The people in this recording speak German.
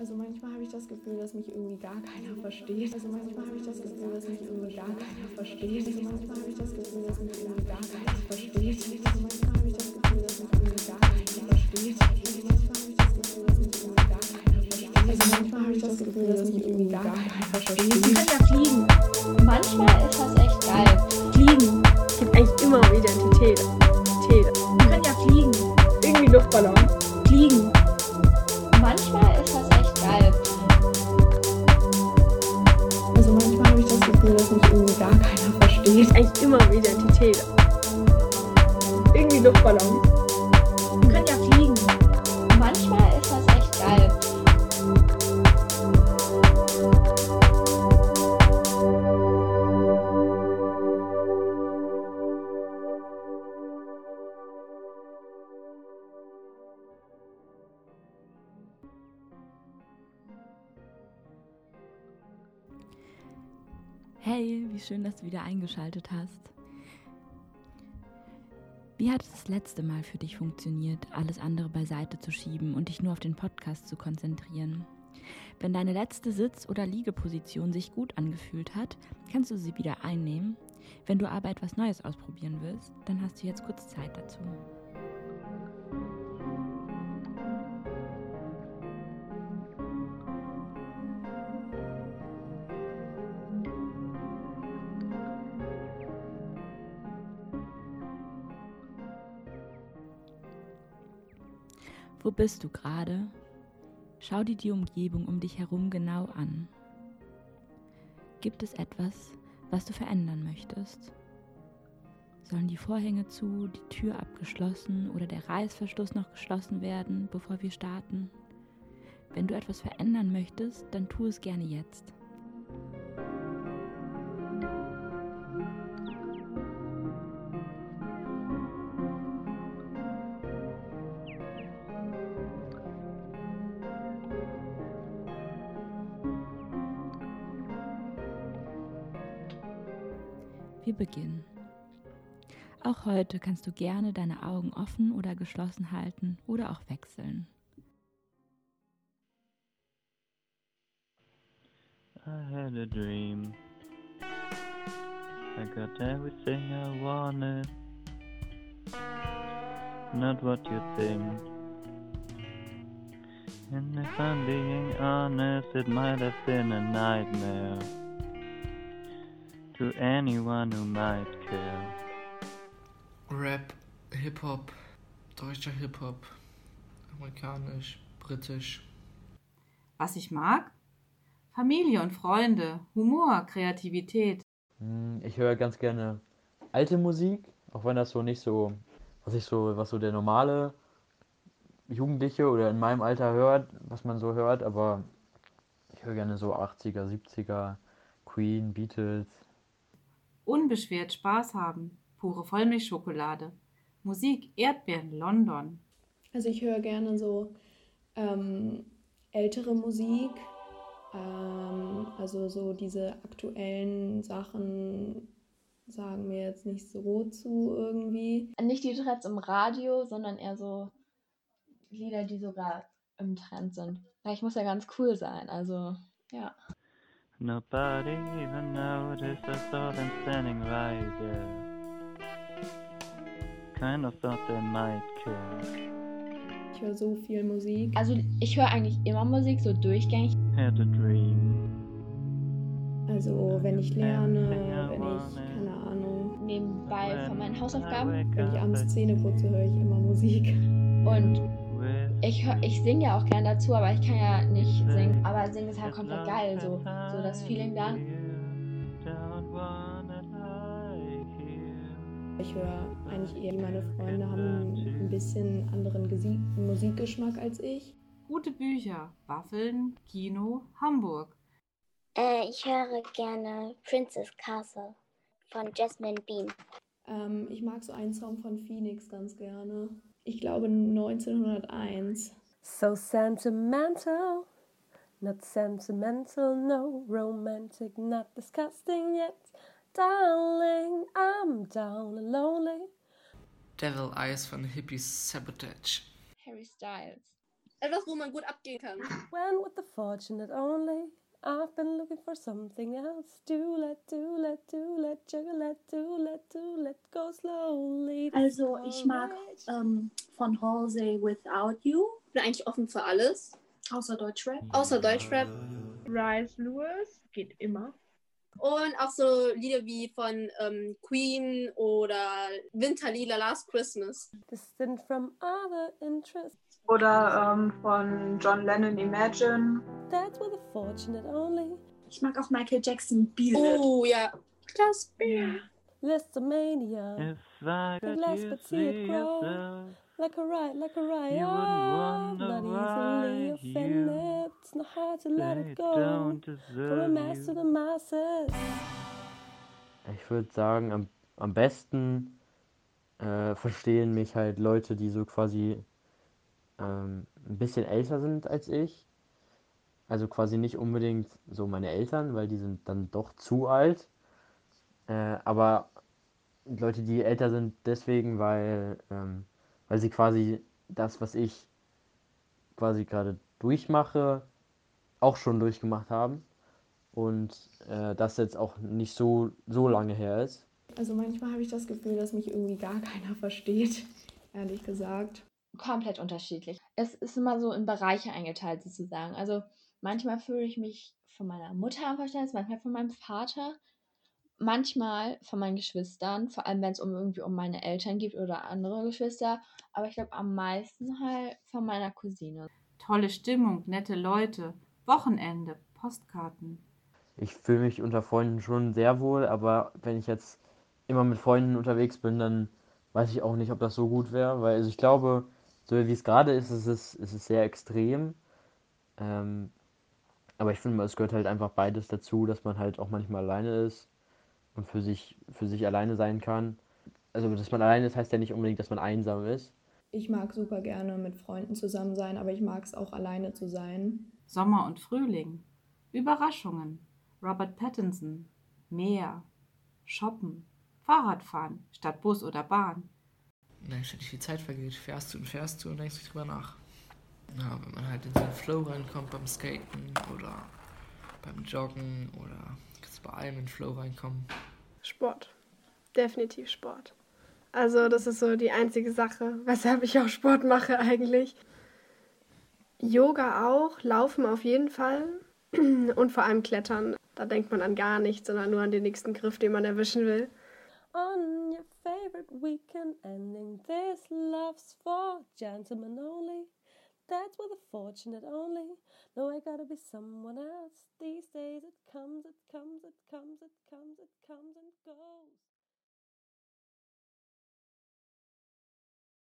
Also manchmal habe ich das Gefühl, dass mich irgendwie gar keiner versteht. Also manchmal habe ich das Gefühl, dass mich irgendwie gar keiner versteht. Also manchmal habe ich das Gefühl, dass mich irgendwie gar keiner versteht. Also manchmal habe ich das Gefühl, dass mich irgendwie gar keiner versteht. Manchmal habe ich das Gefühl, dass mich irgendwie gar keiner versteht. Also manchmal habe ich das Gefühl, dass mich irgendwie gar keiner versteht. Ja fliegen. Manchmal ist das echt geil. Fliegen gibt eigentlich immer Identität. Identität. Man kann ja fliegen. Irgendwie Luftballon. Fliegen. Manchmal Identität. Irgendwie Luftballon. Man kann ja fliegen. Manchmal ist das echt geil. Hey, wie schön, dass du wieder eingeschaltet hast. Wie hat es das letzte Mal für dich funktioniert, alles andere beiseite zu schieben und dich nur auf den Podcast zu konzentrieren? Wenn deine letzte Sitz- oder Liegeposition sich gut angefühlt hat, kannst du sie wieder einnehmen. Wenn du aber etwas Neues ausprobieren willst, dann hast du jetzt kurz Zeit dazu. Wo bist du gerade? Schau dir die Umgebung um dich herum genau an. Gibt es etwas, was du verändern möchtest? Sollen die Vorhänge zu, die Tür abgeschlossen oder der Reißverschluss noch geschlossen werden, bevor wir starten? Wenn du etwas verändern möchtest, dann tu es gerne jetzt. Wir beginnen. Auch heute kannst du gerne deine Augen offen oder geschlossen halten oder auch wechseln. I had a dream. I got everything I wanted. Not what you think. And if I'm being honest, it might have been a nightmare. To anyone who might care. Rap, Hip-Hop, deutscher Hip-Hop, amerikanisch, britisch. Was ich mag? Familie und Freunde, Humor, Kreativität. Hm, Ich höre ganz gerne alte Musik, auch wenn das so nicht so, was ich so, was so der normale Jugendliche oder in meinem Alter hört, was man so hört, aber ich höre gerne so 80er, 70er, Queen, Beatles. Unbeschwert Spaß haben, pure Vollmilchschokolade. Musik, Erdbeeren, London. Also ich höre gerne so ähm, ältere Musik, ähm, also so diese aktuellen Sachen sagen mir jetzt nicht so zu irgendwie. Nicht die Trends im Radio, sondern eher so Lieder, die sogar im Trend sind. Ja, ich muss ja ganz cool sein, also ja. Nobody even noticed I saw them standing right there. Kind of thought they might care. Ich höre so viel Musik. Also ich höre eigentlich immer Musik, so durchgängig. Had a dream. Also wenn ich lerne, wenn ich, keine Ahnung, Nebenbei von meinen Hausaufgaben. wenn ich abends Zähne putze, höre ich immer Musik. Und ich, hör, ich singe ja auch gern dazu, aber ich kann ja nicht singen. Aber singen ist halt komplett geil, so, so das Feeling dann. Don't wanna lie here. Ich höre eigentlich eher, meine Freunde haben ein bisschen anderen Gesi Musikgeschmack als ich. Gute Bücher, Waffeln, Kino, Hamburg. Äh, ich höre gerne Princess Castle von Jasmine Bean. Ähm, ich mag so einen Song von Phoenix ganz gerne. Ich glaube 1901. So sentimental. Not sentimental, no romantic, not disgusting yet. Darling, I'm down and lonely. Devil Eyes von Hippies Sabotage. Harry Styles. Etwas, wo man gut abgehen kann. When with the fortunate only, I've been looking for something else. Do let, do let, do let, juggle let, do let, do let, go slowly. Also ich mag ähm, von Halsey Without You. Bin eigentlich offen für alles. Außer Deutschrap. Außer Deutschrap. Rise Lewis geht immer. Und auch so Lieder wie von ähm, Queen oder Winterlila Last Christmas. Distant from other interests. Oder ähm, von John Lennon Imagine. That's with the fortunate only. Ich mag auch Michael Jackson It. Oh ja. Das Beat. Listomania. If I could less you but see Like a riot, like a riot. You wouldn't wonder Not easily why offended. It's not hard to let it go. don't From a deserve mass to the masses. Ich würde sagen, am, am besten äh, verstehen mich halt Leute, die so quasi ähm, ein bisschen älter sind als ich. Also quasi nicht unbedingt so meine Eltern, weil die sind dann doch zu alt. Äh, aber Leute, die älter sind, deswegen, weil, ähm, weil sie quasi das, was ich quasi gerade durchmache, auch schon durchgemacht haben. Und äh, das jetzt auch nicht so, so lange her ist. Also manchmal habe ich das Gefühl, dass mich irgendwie gar keiner versteht, ehrlich gesagt. Komplett unterschiedlich. Es ist immer so in Bereiche eingeteilt sozusagen. Also manchmal fühle ich mich von meiner Mutter am Verständnis, manchmal von meinem Vater, manchmal von meinen Geschwistern, vor allem wenn es um irgendwie um meine Eltern geht oder andere Geschwister. Aber ich glaube am meisten halt von meiner Cousine. Tolle Stimmung, nette Leute, Wochenende, Postkarten. Ich fühle mich unter Freunden schon sehr wohl, aber wenn ich jetzt immer mit Freunden unterwegs bin, dann weiß ich auch nicht, ob das so gut wäre, weil also ich glaube, so wie es gerade ist, ist es, ist es sehr extrem. Ähm, aber ich finde, es gehört halt einfach beides dazu, dass man halt auch manchmal alleine ist und für sich, für sich alleine sein kann. Also, dass man alleine ist, heißt ja nicht unbedingt, dass man einsam ist. Ich mag super gerne mit Freunden zusammen sein, aber ich mag es auch alleine zu sein. Sommer und Frühling, Überraschungen, Robert Pattinson, Meer, Shoppen, Fahrradfahren statt Bus oder Bahn. Nein, ständig die Zeit vergeht, fährst du und fährst du und denkst nicht drüber nach. Ja, wenn man halt in so einen Flow reinkommt beim Skaten oder beim Joggen oder kannst du bei allem in den Flow reinkommen. Sport. Definitiv Sport. Also das ist so die einzige Sache, weshalb ich auch Sport mache eigentlich. Yoga auch, Laufen auf jeden Fall und vor allem Klettern. Da denkt man an gar nichts, sondern nur an den nächsten Griff, den man erwischen will. On your favorite weekend ending, this love's for gentlemen only. That's with the fortunate only. No, I gotta be someone else. These days it comes, it comes, it comes, it comes, it comes and goes.